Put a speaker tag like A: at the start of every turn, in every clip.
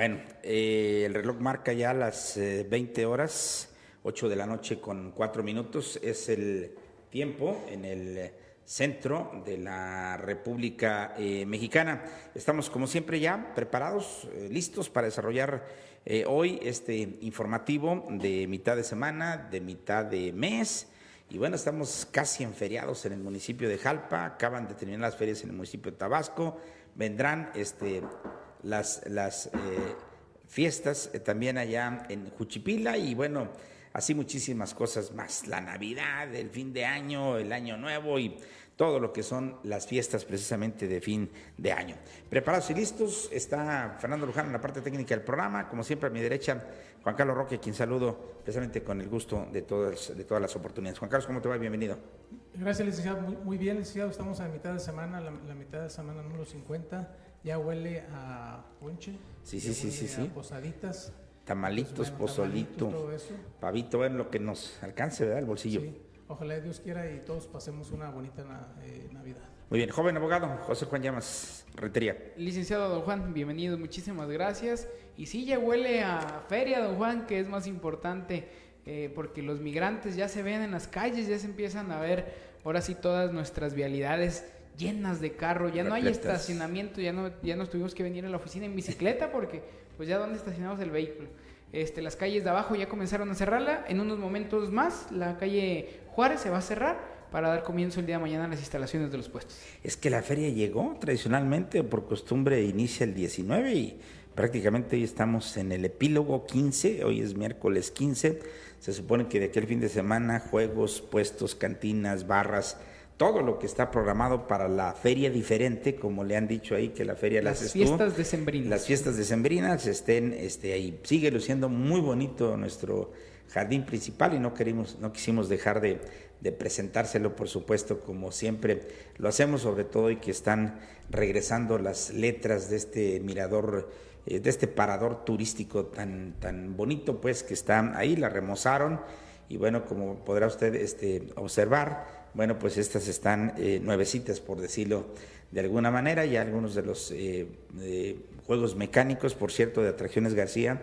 A: Bueno, eh, el reloj marca ya las 20 horas, 8 de la noche con 4 minutos. Es el tiempo en el centro de la República eh, Mexicana. Estamos, como siempre, ya preparados, eh, listos para desarrollar eh, hoy este informativo de mitad de semana, de mitad de mes. Y bueno, estamos casi en feriados en el municipio de Jalpa, acaban de terminar las ferias en el municipio de Tabasco, vendrán este, las, las fiestas también allá en Juchipila y bueno, así muchísimas cosas más, la Navidad, el fin de año, el año nuevo y todo lo que son las fiestas precisamente de fin de año. Preparados y listos, está Fernando Luján en la parte técnica del programa, como siempre a mi derecha, Juan Carlos Roque, quien saludo precisamente con el gusto de todas, de todas las oportunidades. Juan Carlos, ¿cómo te va? Bienvenido.
B: Gracias, licenciado. Muy, bien, licenciado. Estamos a mitad de semana, la, mitad de semana número 50. Ya huele a ponche.
A: Sí, sí, sí, sí, sí.
B: Posaditas.
A: Tamalitos, pozolito, pavito, ver lo que nos alcance, ¿verdad? El bolsillo. Sí.
B: Ojalá Dios quiera y todos pasemos una bonita eh, Navidad.
A: Muy bien, joven abogado, José Juan Llamas, Retería.
C: Licenciado Don Juan, bienvenido, muchísimas gracias. Y sí, ya huele a feria, Don Juan, que es más importante, eh, porque los migrantes ya se ven en las calles, ya se empiezan a ver, ahora sí, todas nuestras vialidades llenas de carro, ya no hay estacionamiento, ya no, ya nos tuvimos que venir a la oficina en bicicleta, porque pues ya dónde estacionamos el vehículo. Este, las calles de abajo ya comenzaron a cerrarla. En unos momentos más, la calle Juárez se va a cerrar para dar comienzo el día de mañana a las instalaciones de los puestos.
A: Es que la feria llegó tradicionalmente, por costumbre inicia el 19 y prácticamente hoy estamos en el epílogo 15, hoy es miércoles 15. Se supone que de aquel fin de semana juegos, puestos, cantinas, barras, todo lo que está programado para la feria diferente, como le han dicho ahí que la feria
C: las, las fiestas decembrinas.
A: Las fiestas decembrinas estén este ahí. Sigue luciendo muy bonito nuestro jardín principal y no querimos no quisimos dejar de, presentárselo, por supuesto, como siempre lo hacemos, sobre todo y que están regresando las letras de este mirador eh, de este parador turístico tan tan bonito, pues que está ahí, la remozaron y bueno, como podrá usted este observar, bueno, pues estas están eh, nuevecitas, por decirlo de alguna manera, y algunos de los eh, juegos mecánicos, por cierto, de Atracciones García,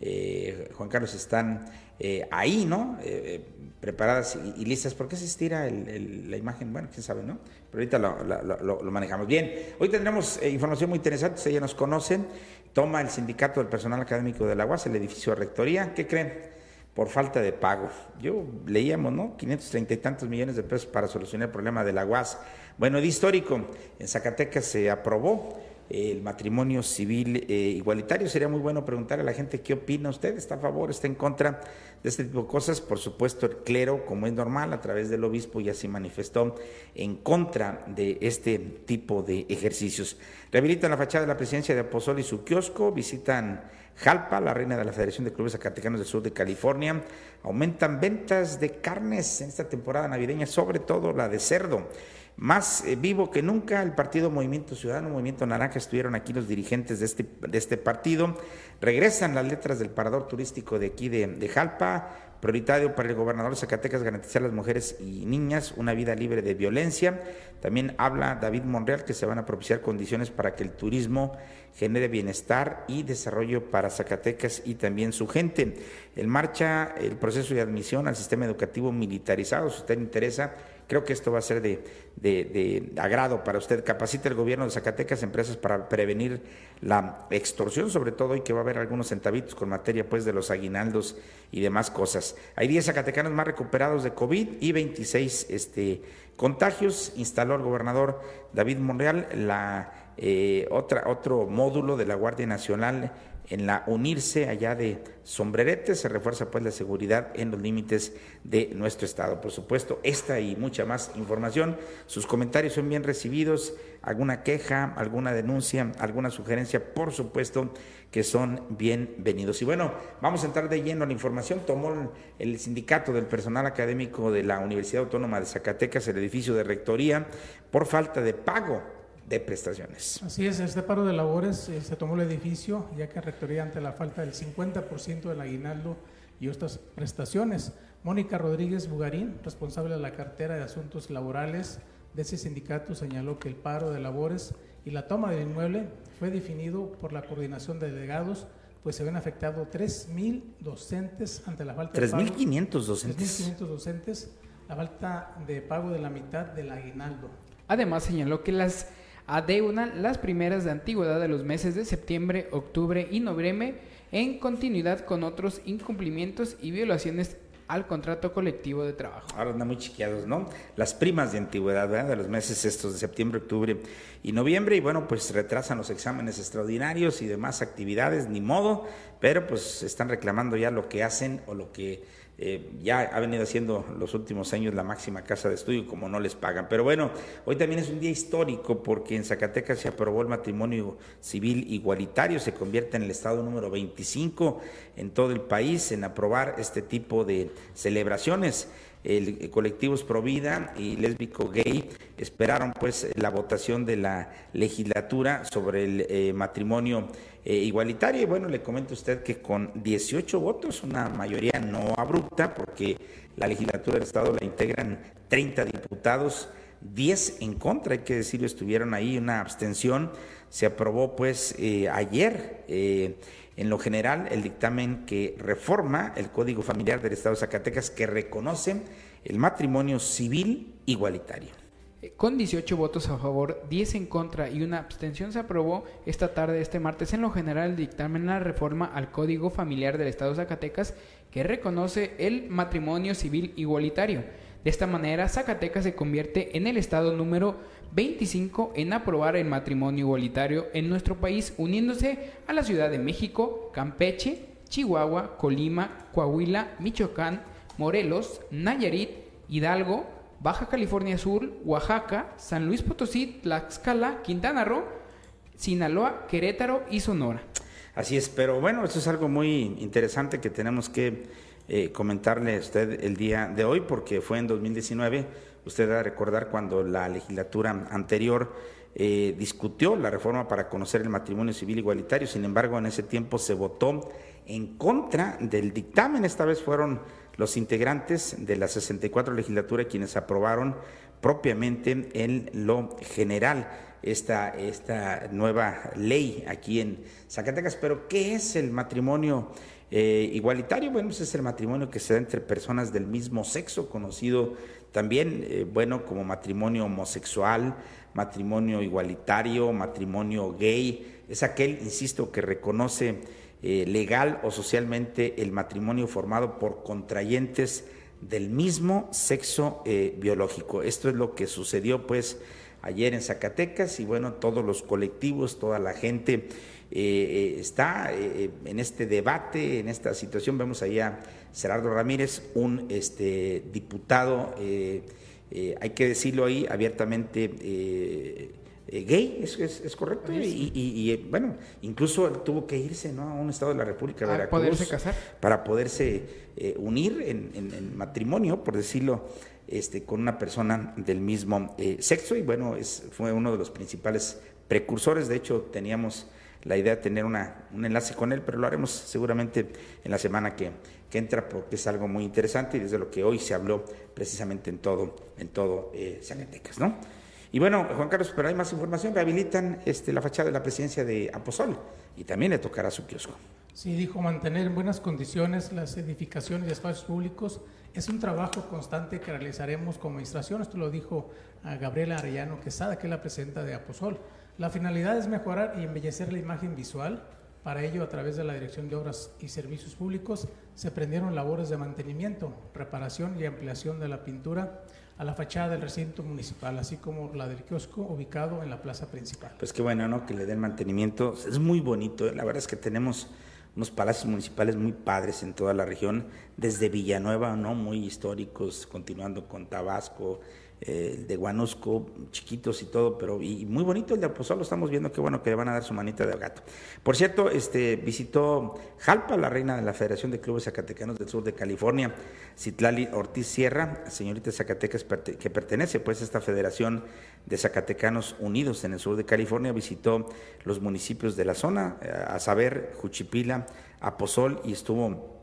A: eh, Juan Carlos, están ahí, ¿no? preparadas y, listas. ¿Por qué se estira la imagen? Bueno, quién sabe, ¿no? Pero ahorita lo, lo manejamos. Bien, hoy tendremos información muy interesante, ustedes ya nos conocen. Toma el Sindicato del Personal Académico de la UAS, el edificio de Rectoría. ¿Qué creen? Por falta de pago. Yo leíamos, ¿no? 530 y tantos millones de pesos para solucionar el problema de la UAS. Bueno, de histórico, en Zacatecas se aprobó el matrimonio civil eh, igualitario. Sería muy bueno preguntar a la gente qué opina usted, está a favor, está en contra de este tipo de cosas. Por supuesto, el clero, como es normal, a través del obispo ya se manifestó en contra de este tipo de ejercicios. Rehabilitan la fachada de la presidencia de Apozol y su kiosco, visitan Jalpa, la reina de la Federación de Clubes Zacatecanos del Sur de California. Aumentan ventas de carnes en esta temporada navideña, sobre todo la de cerdo. Más eh, vivo que nunca, el partido Movimiento Ciudadano, Movimiento Naranja, estuvieron aquí los dirigentes de este, de este partido. Regresan las letras del parador turístico de aquí de, Jalpa. Prioritario para el gobernador de Zacatecas garantizar a las mujeres y niñas una vida libre de violencia. También habla David Monreal que se van a propiciar condiciones para que el turismo genere bienestar y desarrollo para Zacatecas y también su gente. En marcha el proceso de admisión al sistema educativo militarizado. Si usted interesa, creo que esto va a ser de, de, agrado para usted. Capacita el gobierno de Zacatecas empresas para prevenir la extorsión, sobre todo, y que va a haber algunos centavitos con materia pues de los aguinaldos y demás cosas. Hay 10 zacatecanos más recuperados de COVID y 26 este, contagios. Instaló el gobernador David Monreal la eh, otra, otro módulo de la Guardia Nacional en la unirse allá de Sombrerete, se refuerza pues la seguridad en los límites de nuestro estado. Por supuesto, esta y mucha más información, sus comentarios son bien recibidos, alguna queja, alguna denuncia, alguna sugerencia, por supuesto que son bienvenidos. Y bueno, vamos a entrar de lleno a la información. Tomó el sindicato del personal académico de la Universidad Autónoma de Zacatecas el edificio de rectoría por falta de pago de prestaciones.
B: Así es, este paro de labores eh, se tomó el edificio, ya que rectoría ante la falta del 50% del aguinaldo y otras prestaciones. Mónica Rodríguez Bugarín, responsable de la cartera de asuntos laborales de ese sindicato, señaló que el paro de labores y la toma del inmueble fue definido por la coordinación de delegados pues se ven afectados 3.000 docentes ante la falta
A: de pago. 3.500 docentes.
B: 3.500 docentes, la falta de pago de la mitad del aguinaldo.
C: Además señaló que las adeudan las primeras de antigüedad de los meses de septiembre, octubre y noviembre en continuidad con otros incumplimientos y violaciones al contrato colectivo de trabajo.
A: Ahora andan muy chiqueados, ¿no? Las primas de antigüedad, ¿verdad? De los meses estos de septiembre, octubre y noviembre, y bueno, pues retrasan los exámenes extraordinarios y demás actividades, ni modo, pero pues están reclamando ya lo que hacen o lo que eh, ya ha venido haciendo los últimos años la máxima casa de estudio, como no les pagan. Pero bueno, hoy también es un día histórico porque en Zacatecas se aprobó el matrimonio civil igualitario, se convierte en el estado número 25 en todo el país en aprobar este tipo de celebraciones el colectivos Provida y Lésbico Gay esperaron pues la votación de la legislatura sobre el eh, matrimonio eh, igualitario. Y bueno, le comento a usted que con 18 votos, una mayoría no abrupta porque la legislatura del Estado la integran 30 diputados, 10 en contra, hay que decirlo, estuvieron ahí, una abstención, se aprobó pues eh, ayer en lo general, el dictamen que reforma el Código Familiar del Estado de Zacatecas que reconoce el matrimonio civil igualitario.
C: Con 18 votos a favor, 10 en contra y una abstención se aprobó esta tarde, este martes, en lo general el dictamen la reforma al Código Familiar del Estado de Zacatecas que reconoce el matrimonio civil igualitario. De esta manera, Zacatecas se convierte en el estado número 25 en aprobar el matrimonio igualitario en nuestro país, uniéndose a la Ciudad de México, Campeche, Chihuahua, Colima, Coahuila, Michoacán, Morelos, Nayarit, Hidalgo, Baja California Sur, Oaxaca, San Luis Potosí, Tlaxcala, Quintana Roo, Sinaloa, Querétaro y Sonora.
A: Así es, pero bueno, esto es algo muy interesante que tenemos que eh, comentarle a usted el día de hoy, porque fue en 2019 Usted va a recordar cuando la legislatura anterior eh, discutió la reforma para conocer el matrimonio civil igualitario, sin embargo en ese tiempo se votó en contra del dictamen, esta vez fueron los integrantes de la 64 legislatura quienes aprobaron propiamente en lo general esta, esta nueva ley aquí en Zacatecas. Pero, ¿qué es el matrimonio eh, igualitario? Bueno, pues es el matrimonio que se da entre personas del mismo sexo, conocido también, eh, bueno, como matrimonio homosexual, matrimonio igualitario, matrimonio gay, es aquel, insisto, que reconoce eh, legal o socialmente el matrimonio formado por contrayentes del mismo sexo eh, biológico. Esto es lo que sucedió pues ayer en Zacatecas y bueno, todos los colectivos, toda la gente está en este debate, en esta situación. Vemos allá Gerardo Ramírez, un este, diputado, eh, eh, hay que decirlo ahí abiertamente, eh, gay, ¿es, es, correcto? Y, bueno, incluso tuvo que irse ¿no? a un estado de la República de
C: Veracruz. poderse casar?
A: Para poderse unir en, en, matrimonio, por decirlo este, con una persona del mismo sexo y bueno, es, fue uno de los principales precursores, de hecho teníamos la idea de tener una, un enlace con él, pero lo haremos seguramente en la semana que, que entra porque es algo muy interesante y desde lo que hoy se habló precisamente en todo, en todo eh, Zacatecas, ¿no? Y bueno, Juan Carlos, pero hay más información, rehabilitan este, la fachada de la presidencia de Aposol y también le tocará su kiosco.
B: Sí, dijo mantener en buenas condiciones las edificaciones y espacios públicos es un trabajo constante que realizaremos como administración. Esto lo dijo a Gabriela Arellano Quesada, que es la presidenta de Aposol. La finalidad es mejorar y embellecer la imagen visual. Para ello, a través de la Dirección de Obras y Servicios Públicos, se prendieron labores de mantenimiento, reparación y ampliación de la pintura a la fachada del recinto municipal, así como la del kiosco ubicado en la plaza principal.
A: Pues qué bueno, ¿no? Que le den mantenimiento. Es muy bonito. ¿eh? La verdad es que tenemos unos palacios municipales muy padres en toda la región, desde Villanueva, ¿no? Muy históricos, continuando con Tabasco, eh, de Guanusco, chiquitos y todo, pero y muy bonito el de Aposolo, estamos viendo que bueno que le van a dar su manita de gato. Por cierto, este visitó Jalpa, la reina de la Federación de Clubes Zacatecanos del Sur de California, Citlali Ortiz Sierra, señorita Zacatecas que pertenece pues a esta Federación de Zacatecanos Unidos en el sur de California, visitó los municipios de la zona, eh, a saber, Juchipila, Aposol y estuvo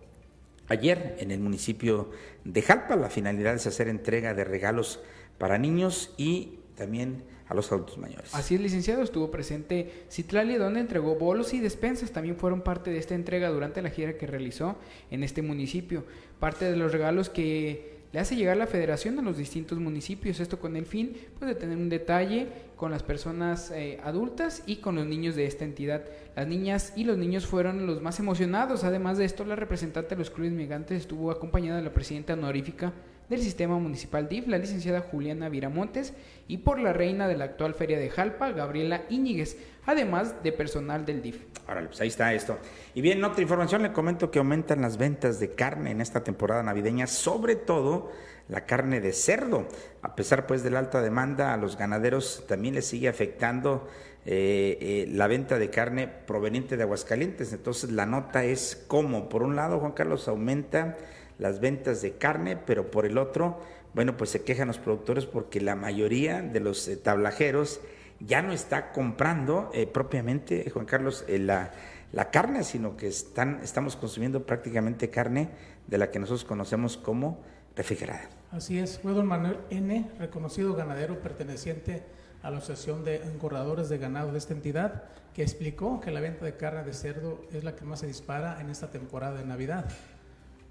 A: ayer en el municipio de Jalpa. La finalidad es hacer entrega de regalos para niños y también a los adultos mayores.
C: Así es, licenciado, estuvo presente Citlali, donde entregó bolos y despensas. También fueron parte de esta entrega durante la gira que realizó en este municipio. Parte de los regalos que le hace llegar la federación a los distintos municipios, esto con el fin pues, de tener un detalle con las personas eh, adultas y con los niños de esta entidad. Las niñas y los niños fueron los más emocionados, además de esto la representante de los clubes migrantes estuvo acompañada de la presidenta honorífica del sistema municipal DIF, la licenciada Juliana Viramontes, y por la reina de la actual feria de Jalpa, Gabriela Íñiguez, además de personal del DIF.
A: Ahora, pues ahí está esto. Y bien, otra información, le comento que aumentan las ventas de carne en esta temporada navideña, sobre todo la carne de cerdo. A pesar pues de la alta demanda, a los ganaderos también les sigue afectando eh, eh, la venta de carne proveniente de Aguascalientes. Entonces la nota es cómo, por un lado, Juan Carlos, aumenta las ventas de carne, pero por el otro, bueno, pues se quejan los productores porque la mayoría de los eh, tablajeros ya no está comprando eh, propiamente, Juan Carlos, eh, la, la, carne, sino que están, estamos consumiendo prácticamente carne de la que nosotros conocemos como refrigerada.
B: Así es, fue don Manuel N., reconocido ganadero perteneciente a la Asociación de Engordadores de Ganado de esta entidad, que explicó que la venta de carne de cerdo es la que más se dispara en esta temporada de Navidad.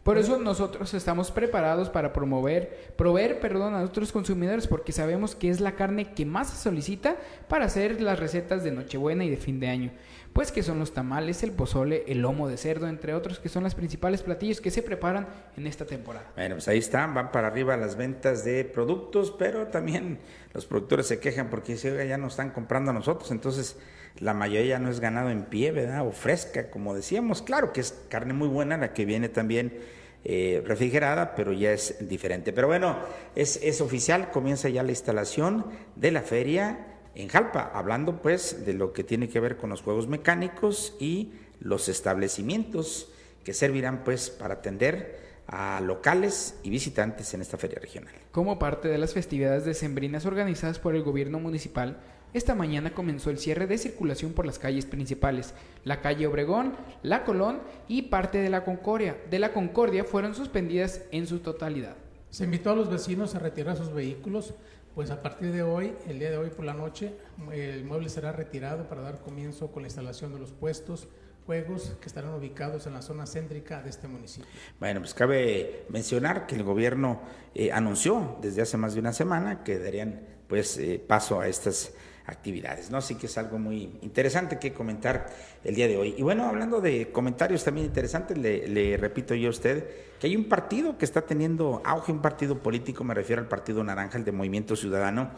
C: Por eso nosotros estamos preparados para promover, proveer, perdón, a nuestros consumidores porque sabemos que es la carne que más se solicita para hacer las recetas de Nochebuena y de fin de año. Pues que son los tamales, el pozole, el lomo de cerdo, entre otros, que son las principales platillos que se preparan en esta temporada.
A: Bueno, pues ahí están, van para arriba las ventas de productos, pero también los productores se quejan porque ya no están comprando a nosotros, entonces la mayoría no es ganado en pie, ¿verdad? O fresca, como decíamos. Claro que es carne muy buena, la que viene también eh, refrigerada, pero ya es diferente. Pero bueno, es, es oficial, comienza ya la instalación de la feria en Jalpa, hablando pues de lo que tiene que ver con los juegos mecánicos y los establecimientos que servirán pues para atender a locales y visitantes en esta feria regional.
C: Como parte de las festividades decembrinas organizadas por el gobierno municipal, esta mañana comenzó el cierre de circulación por las calles principales. La calle Obregón, La Colón y parte de la Concordia, de la Concordia fueron suspendidas en su totalidad.
B: Se invitó a los vecinos a retirar sus vehículos, pues a partir de hoy, el día de hoy por la noche, el mueble será retirado para dar comienzo con la instalación de los puestos, juegos que estarán ubicados en la zona céntrica de este municipio.
A: Bueno, pues cabe mencionar que el gobierno eh, anunció desde hace más de una semana que darían pues eh, paso a estas actividades, ¿no? Así que es algo muy interesante que comentar el día de hoy. Y bueno, hablando de comentarios también interesantes, le, repito yo a usted que hay un partido que está teniendo auge, un partido político, me refiero al Partido Naranja, el de Movimiento Ciudadano,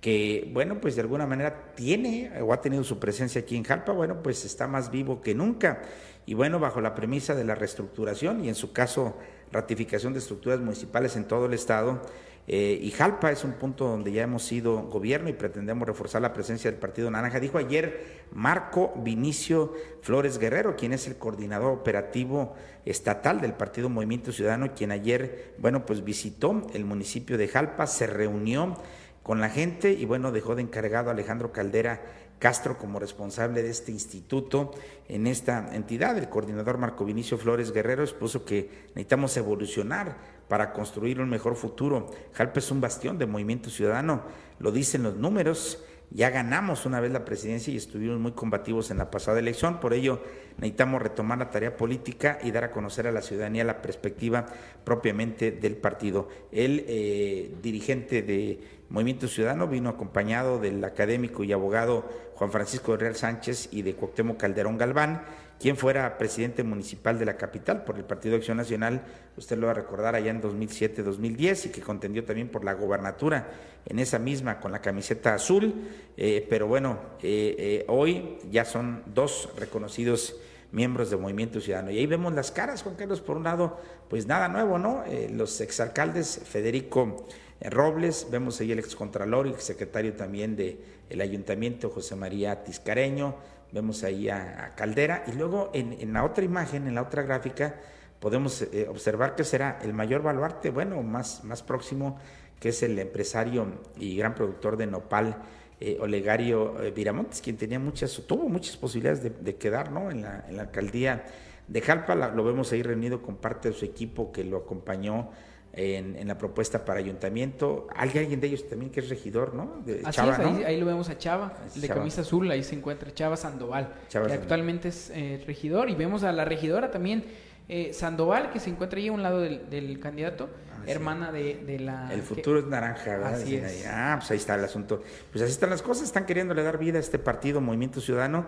A: que, bueno, pues de alguna manera tiene o ha tenido su presencia aquí en Jalpa, bueno, pues está más vivo que nunca. Y bueno, bajo la premisa de la reestructuración y en su caso ratificación de estructuras municipales en todo el Estado, eh, y Jalpa es un punto donde ya hemos sido gobierno y pretendemos reforzar la presencia del Partido Naranja. Dijo ayer Marco Vinicio Flores Guerrero, quien es el coordinador operativo estatal del Partido Movimiento Ciudadano, quien ayer, bueno, pues visitó el municipio de Jalpa, se reunió con la gente y bueno, dejó de encargado a Alejandro Caldera Castro como responsable de este instituto en esta entidad. El coordinador Marco Vinicio Flores Guerrero expuso que necesitamos evolucionar para construir un mejor futuro. Jalpa es un bastión de movimiento ciudadano, lo dicen los números. Ya ganamos una vez la presidencia y estuvimos muy combativos en la pasada elección, por ello necesitamos retomar la tarea política y dar a conocer a la ciudadanía la perspectiva propiamente del partido. El eh, dirigente de Movimiento Ciudadano vino acompañado del académico y abogado Juan Francisco Real Sánchez y de Cuauhtémoc Calderón Galván, quien fuera presidente municipal de la capital por el Partido de Acción Nacional, usted lo va a recordar allá en 2007-2010 y que contendió también por la gobernatura en esa misma con la camiseta azul, eh, pero bueno, eh, eh, hoy ya son dos reconocidos miembros del Movimiento Ciudadano. Y ahí vemos las caras, Juan Carlos, por un lado, pues nada nuevo, ¿no? los exalcaldes Federico Robles, vemos ahí el excontralor y secretario también del el ayuntamiento, José María Tiscareño, vemos ahí a, Caldera, y luego en, la otra imagen, en la otra gráfica, podemos eh, observar que será el mayor baluarte, bueno, más, más próximo, que es el empresario y gran productor de nopal, eh, Olegario eh, Viramontes, quien tenía muchas, tuvo muchas posibilidades de, quedar ¿no? en, la, en la alcaldía de Jalpa, lo vemos ahí reunido con parte de su equipo que lo acompañó en, la propuesta para ayuntamiento. Alguien, alguien de ellos también que es regidor, ¿no?
C: De Así es, ahí, lo vemos a Chava, de camisa azul, ahí se encuentra Chava Sandoval, que actualmente es eh, regidor, y vemos a la regidora también, eh, Sandoval, que se encuentra ahí a un lado del, candidato, ah, hermana de, la...
A: El futuro es naranja, ¿verdad? Así es. Ah, pues ahí está el asunto. Pues así están las cosas, están queriéndole dar vida a este partido, Movimiento Ciudadano,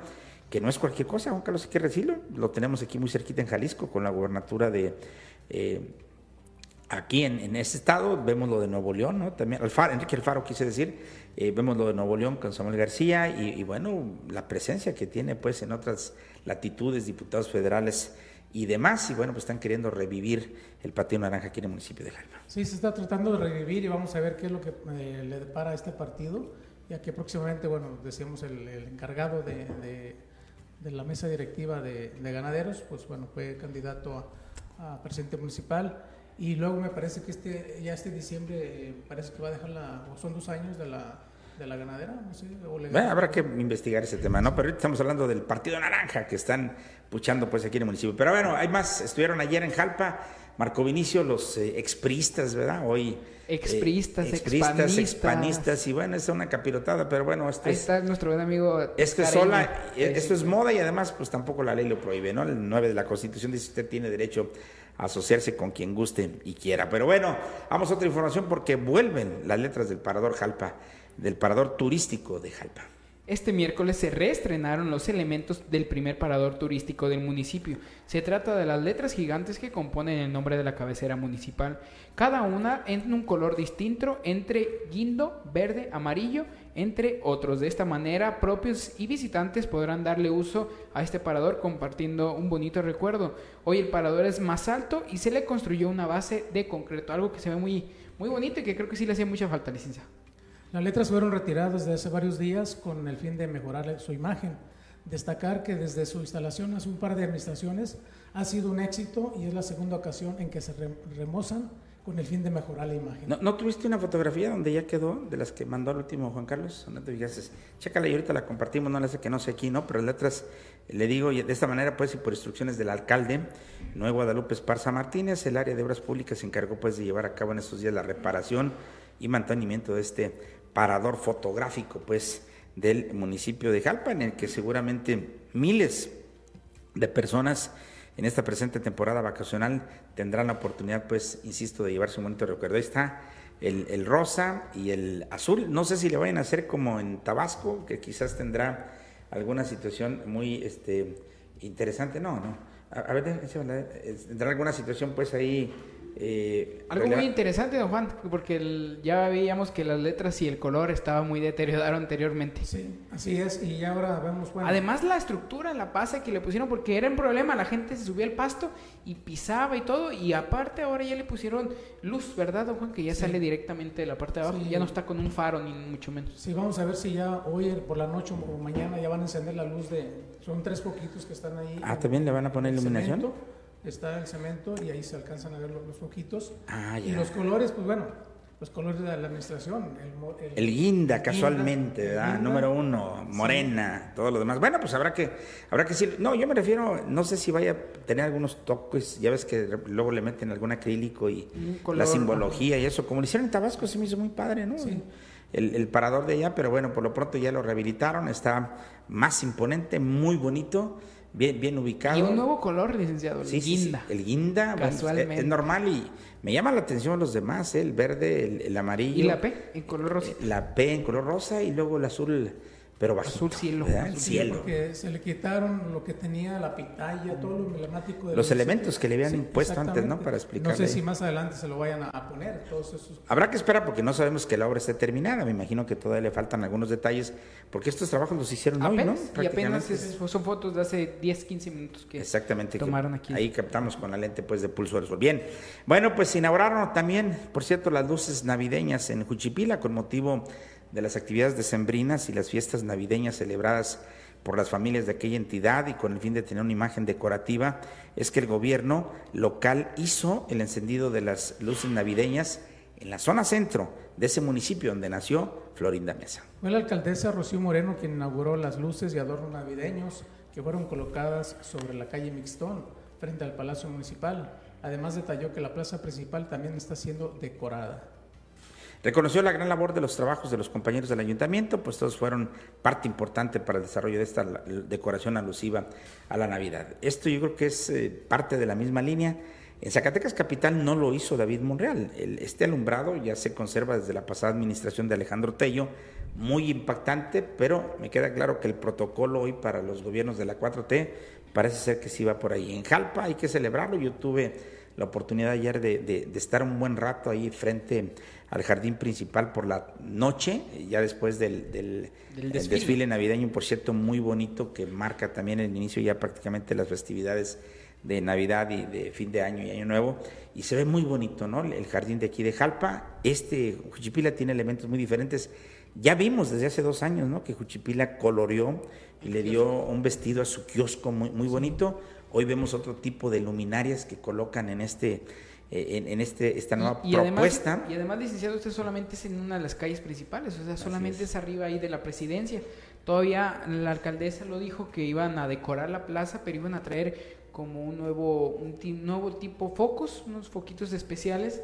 A: que no es cualquier cosa, Juan Carlos, hay que decirlo, lo tenemos aquí muy cerquita en Jalisco, con la gubernatura de aquí en, en ese estado vemos lo de Nuevo León, ¿no? También Alfaro, Enrique Alfaro quise decir, eh, vemos lo de Nuevo León con Samuel García y, bueno, la presencia que tiene pues en otras latitudes, diputados federales y demás, y bueno, pues están queriendo revivir el patio naranja aquí en el municipio de Jalpa.
B: Sí, se está tratando de revivir y vamos a ver qué es lo que eh, le depara a este partido, ya que próximamente, bueno, decíamos el, encargado de, de, la mesa directiva de, ganaderos, pues bueno, fue candidato a, a presidente municipal y luego me parece que este ya este diciembre eh, parece que va a dejar la, o son dos años de la, de la ganadera, no sé.
A: bueno, habrá que investigar ese tema, ¿no? Pero ahorita estamos hablando del Partido Naranja que están puchando pues aquí en el municipio. Pero bueno, hay más, estuvieron ayer en Jalpa, Marco Vinicio, los eh, expristas, ¿verdad? Hoy...
C: Expristas,
A: eh, expanistas. expanistas. y bueno, es una capirotada, pero bueno, esto
C: Ahí está nuestro buen amigo.
A: Esto es sola, esto es moda y además pues tampoco la ley lo prohíbe, ¿no? El 9 de la Constitución dice usted tiene derecho asociarse con quien guste y quiera. Pero bueno, vamos a otra información porque vuelven las letras del Parador Jalpa, del Parador Turístico de Jalpa.
C: Este miércoles se reestrenaron los elementos del primer parador turístico del municipio. Se trata de las letras gigantes que componen el nombre de la cabecera municipal, cada una en un color distinto entre guindo, verde, amarillo, entre otros. De esta manera, propios y visitantes podrán darle uso a este parador compartiendo un bonito recuerdo. Hoy el parador es más alto y se le construyó una base de concreto, algo que se ve muy, muy bonito y que creo que sí le hacía mucha falta, licencia.
B: Las letras fueron retiradas desde hace varios días con el fin de mejorar su imagen. Destacar que desde su instalación hace un par de administraciones ha sido un éxito y es la segunda ocasión en que se remozan con el fin de mejorar la imagen.
A: ¿No, tuviste una fotografía donde ya quedó, de las que mandó el último Juan Carlos? No te fijaste. Chécala y ahorita la compartimos, no le hace que no sé aquí, ¿no? Pero letras, le digo, de esta manera, pues, y por instrucciones del alcalde, Nuevo Guadalupe Esparza Martínez, el área de obras públicas se encargó, pues, de llevar a cabo en estos días la reparación y mantenimiento de este parador fotográfico, pues, del municipio de Jalpa, en el que seguramente miles de personas en esta presente temporada vacacional tendrán la oportunidad, pues, insisto, de llevarse un bonito recuerdo. Ahí está el, rosa y el azul. No sé si le vayan a hacer como en Tabasco, que quizás tendrá alguna situación muy este, interesante. No, no. A ver, tendrá alguna situación, pues, ahí
C: eh, Algo muy interesante, don Juan, porque ya veíamos que las letras y el color estaba muy deteriorado anteriormente.
B: Sí, así es, y ahora vemos...
C: Además la estructura, la base que le pusieron, porque era un problema, la gente se subía al pasto y pisaba y todo, y aparte ahora ya le pusieron luz, ¿verdad, don Juan? Que ya sale directamente de la parte de abajo, y ya no está con un faro ni mucho menos.
B: Sí, vamos a ver si ya hoy por la noche o mañana ya van a encender la luz de... Son tres poquitos que están ahí.
A: Ah, ¿también le van a poner iluminación?
B: Está el cemento y ahí se alcanzan a ver los, ojitos.
A: Ah,
B: y los colores, pues bueno, los colores de la administración.
A: El, guinda, casualmente, ¿verdad? Número uno, morena, todo lo demás. Bueno, pues habrá que, habrá que decir, no, yo me refiero, no sé si vaya a tener algunos toques, ya ves que luego le meten algún acrílico y la simbología y eso, como lo hicieron en Tabasco, se me hizo muy padre, ¿no?
B: Sí.
A: El, el, parador de allá, pero bueno, por lo pronto ya lo rehabilitaron, está más imponente, muy bonito bien, bien ubicado.
C: Y un nuevo color, licenciado, el guinda.
A: el guinda, Casualmente. es, normal y me llama la atención los demás, ¿eh? el verde, el, amarillo.
C: ¿Y la P en color rosa? Eh,
A: la P en color rosa y luego el azul pero
C: Azul cielo.
A: cielo.
B: porque se le quitaron lo que tenía la pitaya, todo lo emblemático.
A: De los, elementos que le habían impuesto antes, ¿no? Para explicar.
B: No sé si más adelante se lo vayan a poner, todos esos.
A: Habrá que esperar porque no sabemos que la obra esté terminada. Me imagino que todavía le faltan algunos detalles, porque estos trabajos los hicieron hoy, ¿no?
C: Y apenas son fotos de hace 10, 15 minutos que
A: Exactamente,
C: tomaron aquí.
A: Ahí captamos con la lente pues de pulso del sol. Bien, bueno, pues inauguraron también, por cierto, las luces navideñas en Juchipila con motivo de las actividades decembrinas y las fiestas navideñas celebradas por las familias de aquella entidad y con el fin de tener una imagen decorativa, es que el gobierno local hizo el encendido de las luces navideñas en la zona centro de ese municipio donde nació Florinda Mesa.
B: Fue la alcaldesa Rocío Moreno quien inauguró las luces y adornos navideños que fueron colocadas sobre la calle Mixtón, frente al Palacio Municipal. Además detalló que la plaza principal también está siendo decorada.
A: Reconoció la gran labor de los trabajos de los compañeros del ayuntamiento, pues todos fueron parte importante para el desarrollo de esta decoración alusiva a la Navidad. Esto yo creo que es eh, parte de la misma línea. En Zacatecas Capital no lo hizo David Monreal. este alumbrado ya se conserva desde la pasada administración de Alejandro Tello, muy impactante, pero me queda claro que el protocolo hoy para los gobiernos de la 4T parece ser que sí va por ahí. En Jalpa hay que celebrarlo. Yo tuve la oportunidad ayer de, estar un buen rato ahí frente al jardín principal por la noche, ya después del, desfile. desfile. navideño, por cierto, muy bonito, que marca también el inicio ya prácticamente las festividades de Navidad y de fin de año y Año Nuevo, y se ve muy bonito, ¿no? El jardín de aquí de Jalpa. Este Juchipila tiene elementos muy diferentes. Ya vimos desde hace dos años, ¿no? Que Juchipila coloreó y le dio un vestido a su kiosco muy, muy bonito. Hoy vemos otro tipo de luminarias que colocan en este eh, en, este, esta nueva propuesta.
C: y además, licenciado, usted solamente es en una de las calles principales, o sea, solamente es. arriba ahí de la presidencia. Todavía la alcaldesa lo dijo que iban a decorar la plaza, pero iban a traer como un nuevo, un nuevo tipo focos, unos foquitos especiales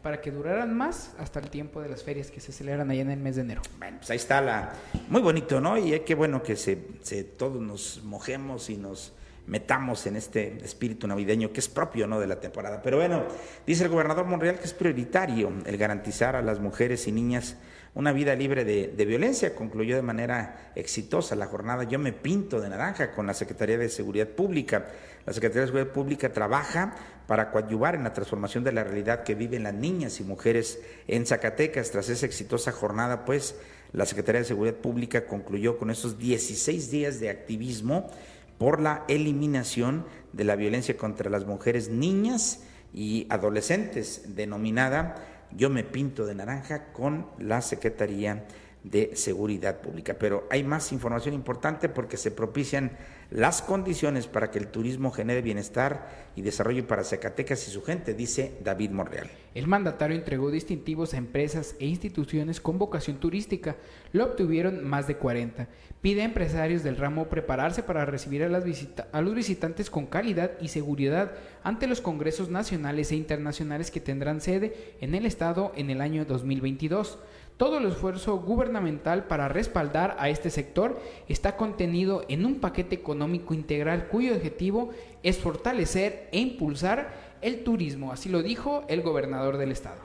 C: para que duraran más hasta el tiempo de las ferias que se celebran allá en el mes de enero.
A: Bueno, pues ahí está la... Muy bonito, ¿no? Y qué bueno que se, se todos nos mojemos y nos metamos en este espíritu navideño que es propio ¿no? de la temporada. Pero bueno, dice el gobernador Monreal que es prioritario el garantizar a las mujeres y niñas una vida libre de, violencia. Concluyó de manera exitosa la jornada Yo me pinto de naranja con la Secretaría de Seguridad Pública. La Secretaría de Seguridad Pública trabaja para coadyuvar en la transformación de la realidad que viven las niñas y mujeres en Zacatecas. Tras esa exitosa jornada, pues, la Secretaría de Seguridad Pública concluyó con esos 16 días de activismo por la eliminación de la violencia contra las mujeres, niñas y adolescentes, denominada Yo me pinto de naranja con la Secretaría de Seguridad Pública. Pero hay más información importante porque se propician las condiciones para que el turismo genere bienestar y desarrollo para Zacatecas y su gente, dice David Monreal.
C: El mandatario entregó distintivos a empresas e instituciones con vocación turística. Lo obtuvieron más de 40. Pide a empresarios del ramo prepararse para recibir a, las a los visitantes con calidad y seguridad ante los congresos nacionales e internacionales que tendrán sede en el Estado en el año 2022. Todo el esfuerzo gubernamental para respaldar a este sector está contenido en un paquete económico integral cuyo objetivo es fortalecer e impulsar el turismo, así lo dijo el gobernador del estado.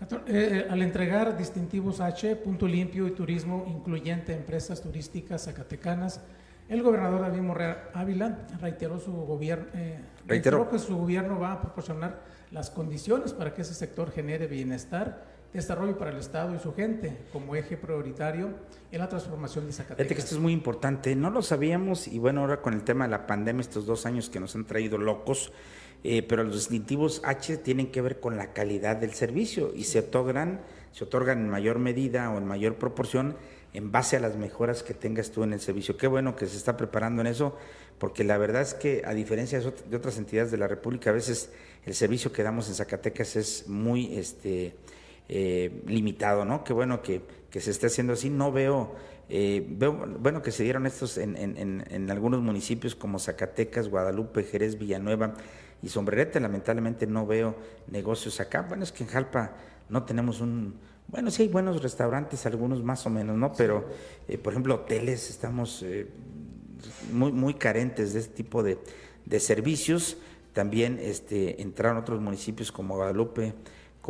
B: Eh, eh, al entregar distintivos H, punto limpio y turismo incluyente a empresas turísticas zacatecanas, el gobernador David Morrea Ávila reiteró, su gobierno, eh, reiteró que su gobierno va a proporcionar las condiciones para que ese sector genere bienestar desarrollo para el Estado y su gente como eje prioritario en la transformación de Zacatecas.
A: Fíjate que esto es muy importante, no lo sabíamos y bueno, ahora con el tema de la pandemia, estos dos años que nos han traído locos, eh, pero los distintivos H tienen que ver con la calidad del servicio y se otorgan, se otorgan en mayor medida o en mayor proporción en base a las mejoras que tengas tú en el servicio. Qué bueno que se está preparando en eso, porque la verdad es que a diferencia de otras entidades de la República, a veces el servicio que damos en Zacatecas es muy este eh, limitado, ¿no? Qué bueno que, se esté haciendo así. No veo, eh, veo, bueno, que se dieron estos en, en, en, algunos municipios como Zacatecas, Guadalupe, Jerez, Villanueva y Sombrerete. Lamentablemente no veo negocios acá. Bueno, es que en Jalpa no tenemos un, bueno, sí hay buenos restaurantes, algunos más o menos, ¿no? Pero, eh, por ejemplo, hoteles, estamos muy, muy carentes de este tipo de, de servicios. También este, entraron otros municipios como Guadalupe,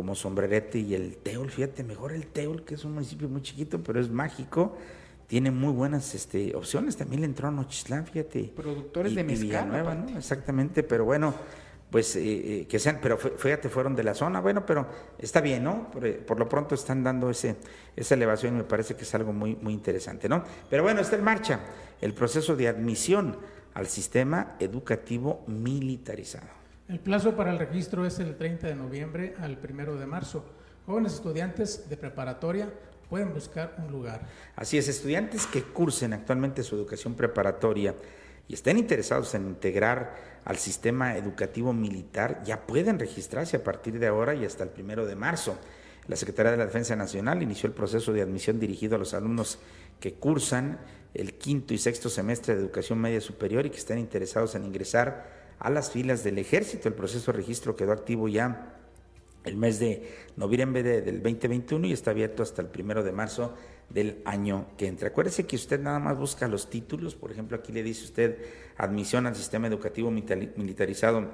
A: como Sombrerete y el Teol, fíjate, mejor el Teol, que es un municipio muy chiquito, pero es mágico, tiene muy buenas este, opciones, también le entró a Nochislán, fíjate.
C: Productores de mezcal.
A: Nueva, ¿no? Exactamente, pero bueno, pues eh, eh, que sean, pero fíjate, fueron de la zona, bueno, pero está bien, ¿no? Por, eh, por, lo pronto están dando ese, esa elevación y me parece que es algo muy, muy interesante, ¿no? Pero bueno, está en marcha el proceso de admisión al sistema educativo militarizado.
B: El plazo para el registro es el 30 de noviembre al 1 de marzo. Jóvenes estudiantes de preparatoria pueden buscar un lugar.
A: Así es, estudiantes que cursen actualmente su educación preparatoria y estén interesados en integrar al sistema educativo militar, ya pueden registrarse a partir de ahora y hasta el 1 de marzo. La Secretaría de la Defensa Nacional inició el proceso de admisión dirigido a los alumnos que cursan el quinto y sexto semestre de educación media superior y que estén interesados en ingresar a las filas del ejército. El proceso de registro quedó activo ya el mes de noviembre del 2021 y está abierto hasta el primero de marzo del año que entra. Acuérdese que usted nada más busca los títulos, por ejemplo, aquí le dice usted admisión al sistema educativo militarizado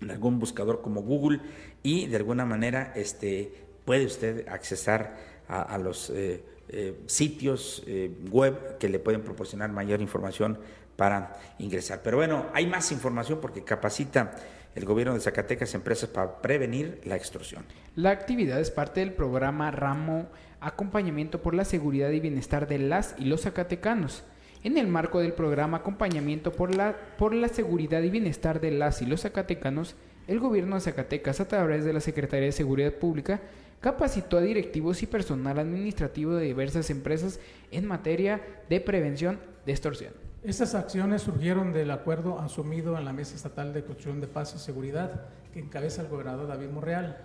A: en algún buscador como Google y de alguna manera este, puede usted accesar a, los eh, eh, sitios eh, web que le pueden proporcionar mayor información para ingresar. Pero bueno, hay más información porque capacita el gobierno de Zacatecas empresas para prevenir la extorsión.
C: La actividad es parte del programa Ramo Acompañamiento por la Seguridad y Bienestar de las y los Zacatecanos. En el marco del programa Acompañamiento por la, por la Seguridad y Bienestar de las y los Zacatecanos, el gobierno de Zacatecas, a través de la Secretaría de Seguridad Pública, capacitó a directivos y personal administrativo de diversas empresas en materia de prevención de extorsión.
B: Estas acciones surgieron del acuerdo asumido en la Mesa Estatal de Construcción de Paz y Seguridad que encabeza el gobernador David Monreal,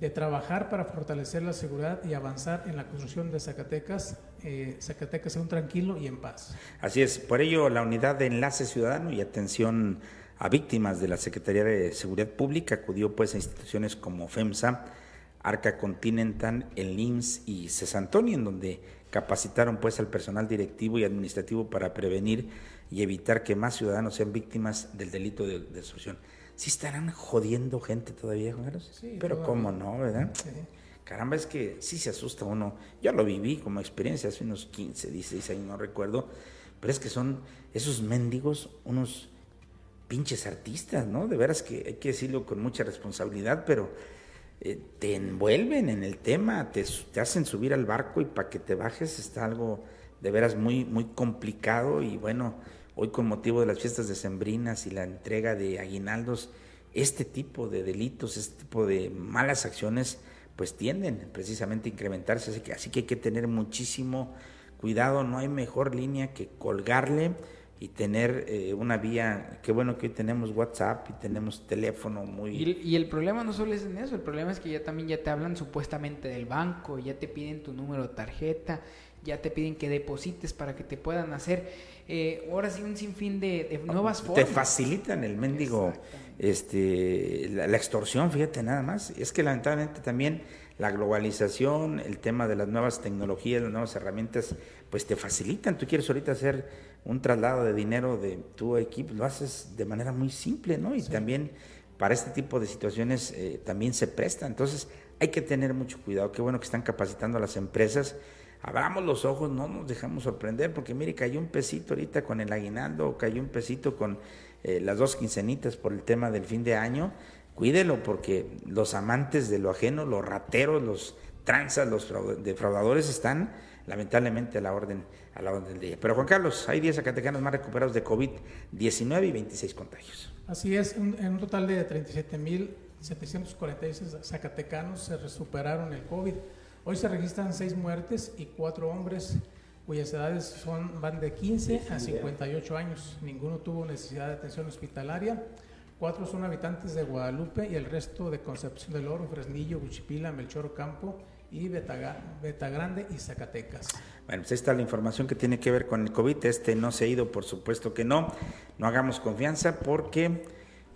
B: de trabajar para fortalecer la seguridad y avanzar en la construcción de Zacatecas, eh, Zacatecas sea un tranquilo y en paz.
A: Así es, por ello la unidad de enlace ciudadano y atención a víctimas de la Secretaría de Seguridad Pública acudió pues a instituciones como FEMSA, Arca Continental, el IMSS y Cesantoni, en donde capacitaron pues al personal directivo y administrativo para prevenir y evitar que más ciudadanos sean víctimas del delito de, extorsión. ¿Sí estarán jodiendo gente todavía, Juan Carlos? Sí, Pero cómo no, ¿verdad? Caramba, es que sí se asusta uno. Yo lo viví como experiencia hace unos 15, 16 años, no recuerdo. Pero es que son esos mendigos unos pinches artistas, ¿no? De veras que hay que decirlo con mucha responsabilidad, pero eh, te envuelven en el tema, te, hacen subir al barco y para que te bajes está algo de veras muy, muy complicado y bueno, hoy con motivo de las fiestas decembrinas y la entrega de aguinaldos, este tipo de delitos, este tipo de malas acciones, pues tienden precisamente a incrementarse, así que, así que hay que tener muchísimo cuidado, no hay mejor línea que colgarle y tener eh, una vía, qué bueno que hoy tenemos WhatsApp y tenemos teléfono muy...
C: Y, el problema no solo es en eso, el problema es que ya también ya te hablan supuestamente del banco, ya te piden tu número de tarjeta, ya te piden que deposites para que te puedan hacer, eh, ahora sí un sinfín de, nuevas formas.
A: Te facilitan el mendigo, este, la, la extorsión, fíjate nada más, es que lamentablemente también la globalización, el tema de las nuevas tecnologías, las nuevas herramientas, pues te facilitan. Tú quieres ahorita hacer un traslado de dinero de tu equipo, lo haces de manera muy simple, ¿no? Y también para este tipo de situaciones eh, también se presta. Entonces hay que tener mucho cuidado. Qué bueno que están capacitando a las empresas. Abramos los ojos, no nos dejamos sorprender, porque mire, cayó un pesito ahorita con el aguinaldo, cayó un pesito con eh, las dos quincenitas por el tema del fin de año. Cuídelo, porque los amantes de lo ajeno, los rateros, los tranzas, los defraudadores están lamentablemente a la orden a la orden del día. Pero Juan Carlos, hay 10 zacatecanos más recuperados de COVID-19 y 26 contagios.
B: Así es, en un total de 37.746 zacatecanos se recuperaron el COVID. Hoy se registran 6 muertes y 4 hombres cuyas edades son, van de 15 a 58 años. Ninguno tuvo necesidad de atención hospitalaria. Cuatro son habitantes de Guadalupe y el resto de Concepción del Oro, Fresnillo, Buchipila, Melchor Campo y Beta, Grande y Zacatecas.
A: Bueno, pues esta es la información que tiene que ver con el COVID. Este no se ha ido, por supuesto que no. No hagamos confianza porque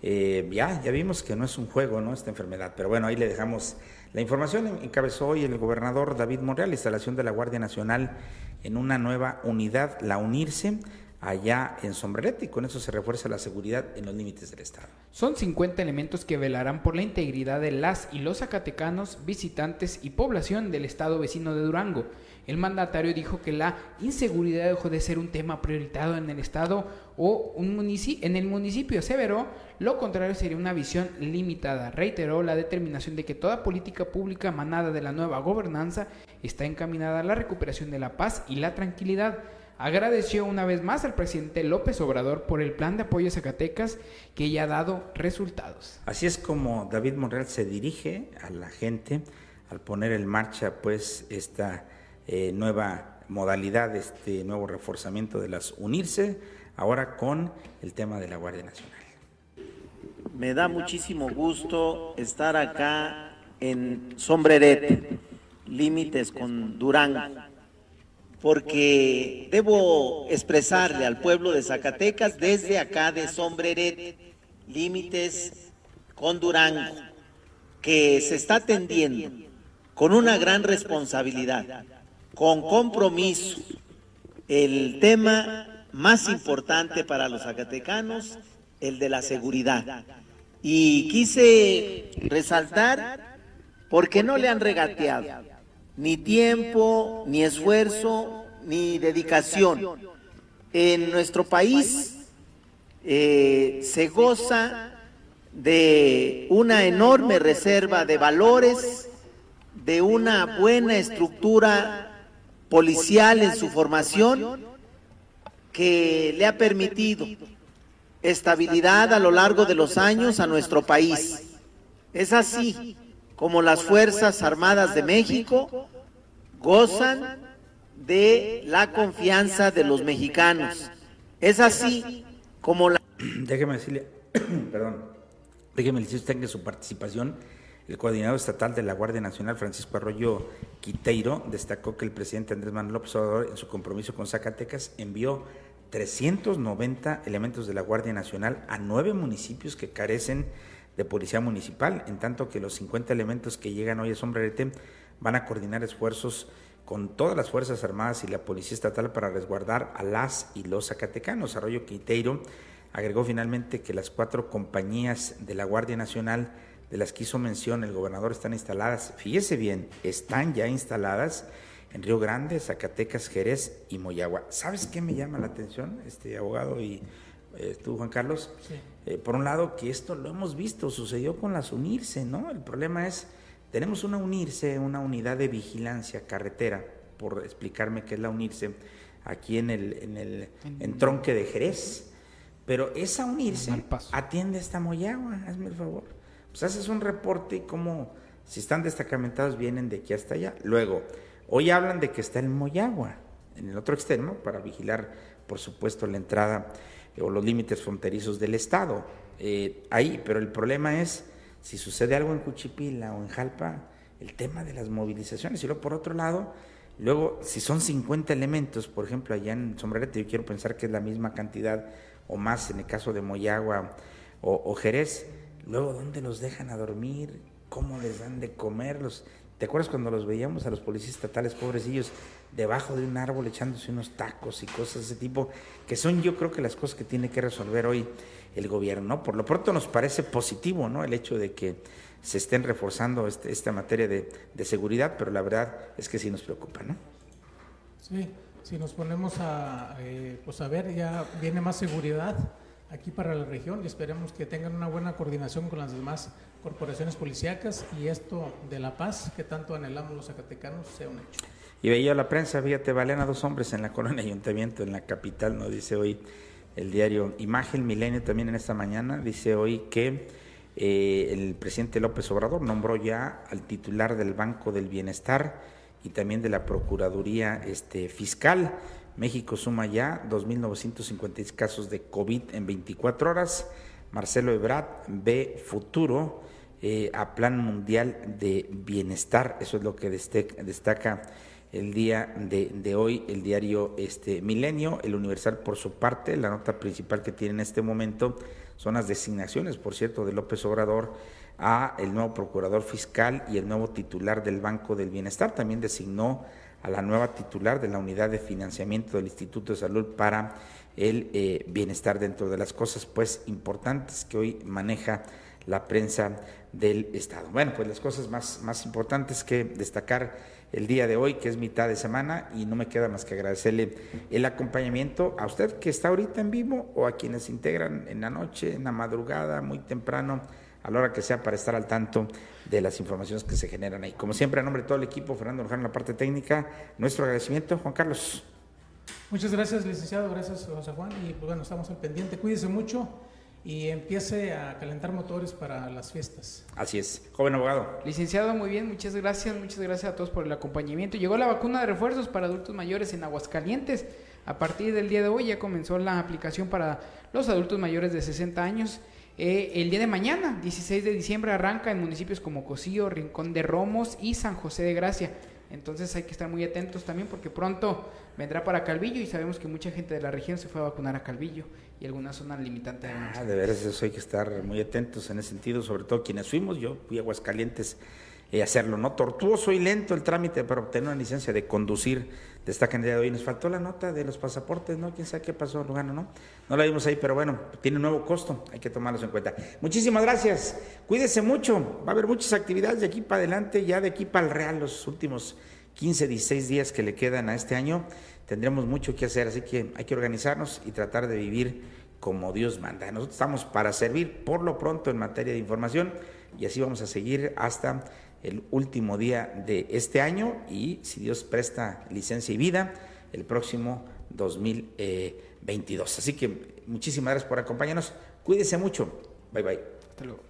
A: eh, ya, ya vimos que no es un juego, ¿no? Esta enfermedad. Pero bueno, ahí le dejamos la información. Encabezó hoy el gobernador David Monreal, instalación de la Guardia Nacional en una nueva unidad, la UNIRSE allá en Sombrerete y con eso se refuerza la seguridad en los límites del Estado.
C: Son 50 elementos que velarán por la integridad de las y los zacatecanos, visitantes y población del Estado vecino de Durango. El mandatario dijo que la inseguridad dejó de ser un tema prioritado en el Estado o un en el municipio. Aseveró, lo contrario sería una visión limitada. Reiteró la determinación de que toda política pública manada de la nueva gobernanza está encaminada a la recuperación de la paz y la tranquilidad agradeció una vez más al presidente López Obrador por el plan de apoyo a Zacatecas que ya ha dado resultados.
A: Así es como David Monreal se dirige a la gente al poner en marcha pues esta eh, nueva modalidad, este nuevo reforzamiento de las unirse, ahora con el tema de la Guardia Nacional.
D: Me da muchísimo gusto estar acá en Sombrerete, límites con Durango porque debo expresarle al pueblo de Zacatecas desde acá de Sombreret límites con Durango, que se está atendiendo con una gran responsabilidad, con compromiso, el tema más importante para los zacatecanos, el de la seguridad. Y quise resaltar porque no le han regateado ni tiempo, ni esfuerzo, ni dedicación. En nuestro país eh, se goza de una enorme reserva de valores, de una buena estructura policial en su formación que le ha permitido estabilidad a lo largo de los años a nuestro país. Es así como las Fuerzas Armadas de México gozan de la confianza de los mexicanos. Es así como la...
A: Déjeme decirle, perdón, déjeme decirle usted que su participación, el coordinador estatal de la Guardia Nacional, Francisco Arroyo Quiteiro, destacó que el presidente Andrés Manuel López Obrador, en su compromiso con Zacatecas, envió 390 elementos de la Guardia Nacional a nueve municipios que carecen de policía municipal, en tanto que los 50 elementos que llegan hoy a Sombrerete van a coordinar esfuerzos con todas las Fuerzas Armadas y la Policía Estatal para resguardar a las y los zacatecanos. Arroyo Quiteiro agregó finalmente que las cuatro compañías de la Guardia Nacional de las que hizo mención el gobernador están instaladas, fíjese bien, están ya instaladas en Río Grande, Zacatecas, Jerez y Moyagua. ¿Sabes qué me llama la atención, este abogado y eh, tú, Juan Carlos? Eh, por un lado, que esto lo hemos visto, sucedió con las unirse, ¿no? El problema es tenemos una UNIRSE, una unidad de vigilancia carretera, por explicarme qué es la UNIRSE, aquí en el, en el en Tronque de Jerez. Pero esa UNIRSE atiende esta Moyagua, hazme el favor. Pues haces un reporte y como si están destacamentados vienen de aquí hasta allá. Luego, hoy hablan de que está en Moyagua, en el otro extremo, para vigilar, por supuesto, la entrada o los límites fronterizos del Estado. Eh, ahí, pero el problema es si sucede algo en Cuchipila o en Jalpa, el tema de las movilizaciones. Y luego, por otro lado, luego, si son 50 elementos, por ejemplo, allá en Sombrerete, yo quiero pensar que es la misma cantidad o más en el caso de Moyagua o, Jerez, luego, ¿dónde los dejan a dormir? ¿Cómo les dan de comer? ¿Te acuerdas cuando los veíamos a los policías estatales, pobrecillos, debajo de un árbol echándose unos tacos y cosas de ese tipo, que son yo creo que las cosas que tiene que resolver hoy el gobierno. Por lo pronto nos parece positivo ¿no? el hecho de que se estén reforzando este, esta materia de, seguridad, pero la verdad es que sí nos preocupa. ¿no?
B: Sí, si nos ponemos a, eh, pues a ver, ya viene más seguridad aquí para la región y esperemos que tengan una buena coordinación con las demás corporaciones policíacas y esto de la paz que tanto anhelamos los zacatecanos sea un hecho.
A: Y veía la prensa, fíjate, valen a dos hombres en la colonia ayuntamiento, en la capital, ¿no? Dice hoy el diario Imagen Milenio también en esta mañana, dice hoy que eh, el presidente López Obrador nombró ya al titular del Banco del Bienestar y también de la Procuraduría este, Fiscal. México suma ya 2.956 casos de COVID en 24 horas. Marcelo Ebrard ve futuro eh, a Plan Mundial de Bienestar. Eso es lo que destaca el día de, hoy el diario este, Milenio, el Universal por su parte, la nota principal que tiene en este momento son las designaciones, por cierto, de López Obrador a el nuevo procurador fiscal y el nuevo titular del Banco del Bienestar. También designó a la nueva titular de la unidad de financiamiento del Instituto de Salud para el eh, bienestar dentro de las cosas pues importantes que hoy maneja la prensa del Estado. Bueno, pues las cosas más, más importantes que destacar el día de hoy, que es mitad de semana, y no me queda más que agradecerle el acompañamiento a usted que está ahorita en vivo o a quienes integran en la noche, en la madrugada, muy temprano, a la hora que sea, para estar al tanto de las informaciones que se generan ahí. Como siempre, a nombre de todo el equipo, Fernando Luján en la parte técnica, nuestro agradecimiento, Juan Carlos.
B: Muchas gracias, licenciado, gracias, José Juan, y pues bueno, estamos al pendiente, cuídese mucho y empiece a calentar motores para las fiestas.
A: Así es. Joven abogado.
C: Licenciado, muy bien, muchas gracias, muchas gracias a todos por el acompañamiento. Llegó la vacuna de refuerzos para adultos mayores en Aguascalientes. A partir del día de hoy ya comenzó la aplicación para los adultos mayores de 60 años. Eh, el día de mañana, 16 de diciembre, arranca en municipios como Cocío, Rincón de Romos y San José de Gracia. Entonces hay que estar muy atentos también porque pronto vendrá para Calvillo y sabemos que mucha gente de la región se fue a vacunar a Calvillo y algunas zonas limitantes.
A: Ah, de veras, eso hay que estar muy atentos en ese sentido, sobre todo quienes fuimos. Yo fui a Aguascalientes y hacerlo, ¿no? Tortuoso y lento el trámite para obtener una licencia de conducir de esta cantidad de hoy. Nos faltó la nota de los pasaportes, ¿no? ¿Quién sabe qué pasó, Lugano, no? No la vimos ahí, pero bueno, tiene un nuevo costo, hay que tomarlos en cuenta. Muchísimas gracias, cuídese mucho, va a haber muchas actividades de aquí para adelante, ya de aquí para el Real, los últimos 15, 16 días que le quedan a este año, tendremos mucho que hacer, así que hay que organizarnos y tratar de vivir como Dios manda. Nosotros estamos para servir por lo pronto en materia de información y así vamos a seguir hasta el último día de este año y si Dios presta licencia y vida, el próximo 2022. Así que muchísimas gracias por acompañarnos. Cuídese mucho. Bye bye. Hasta luego.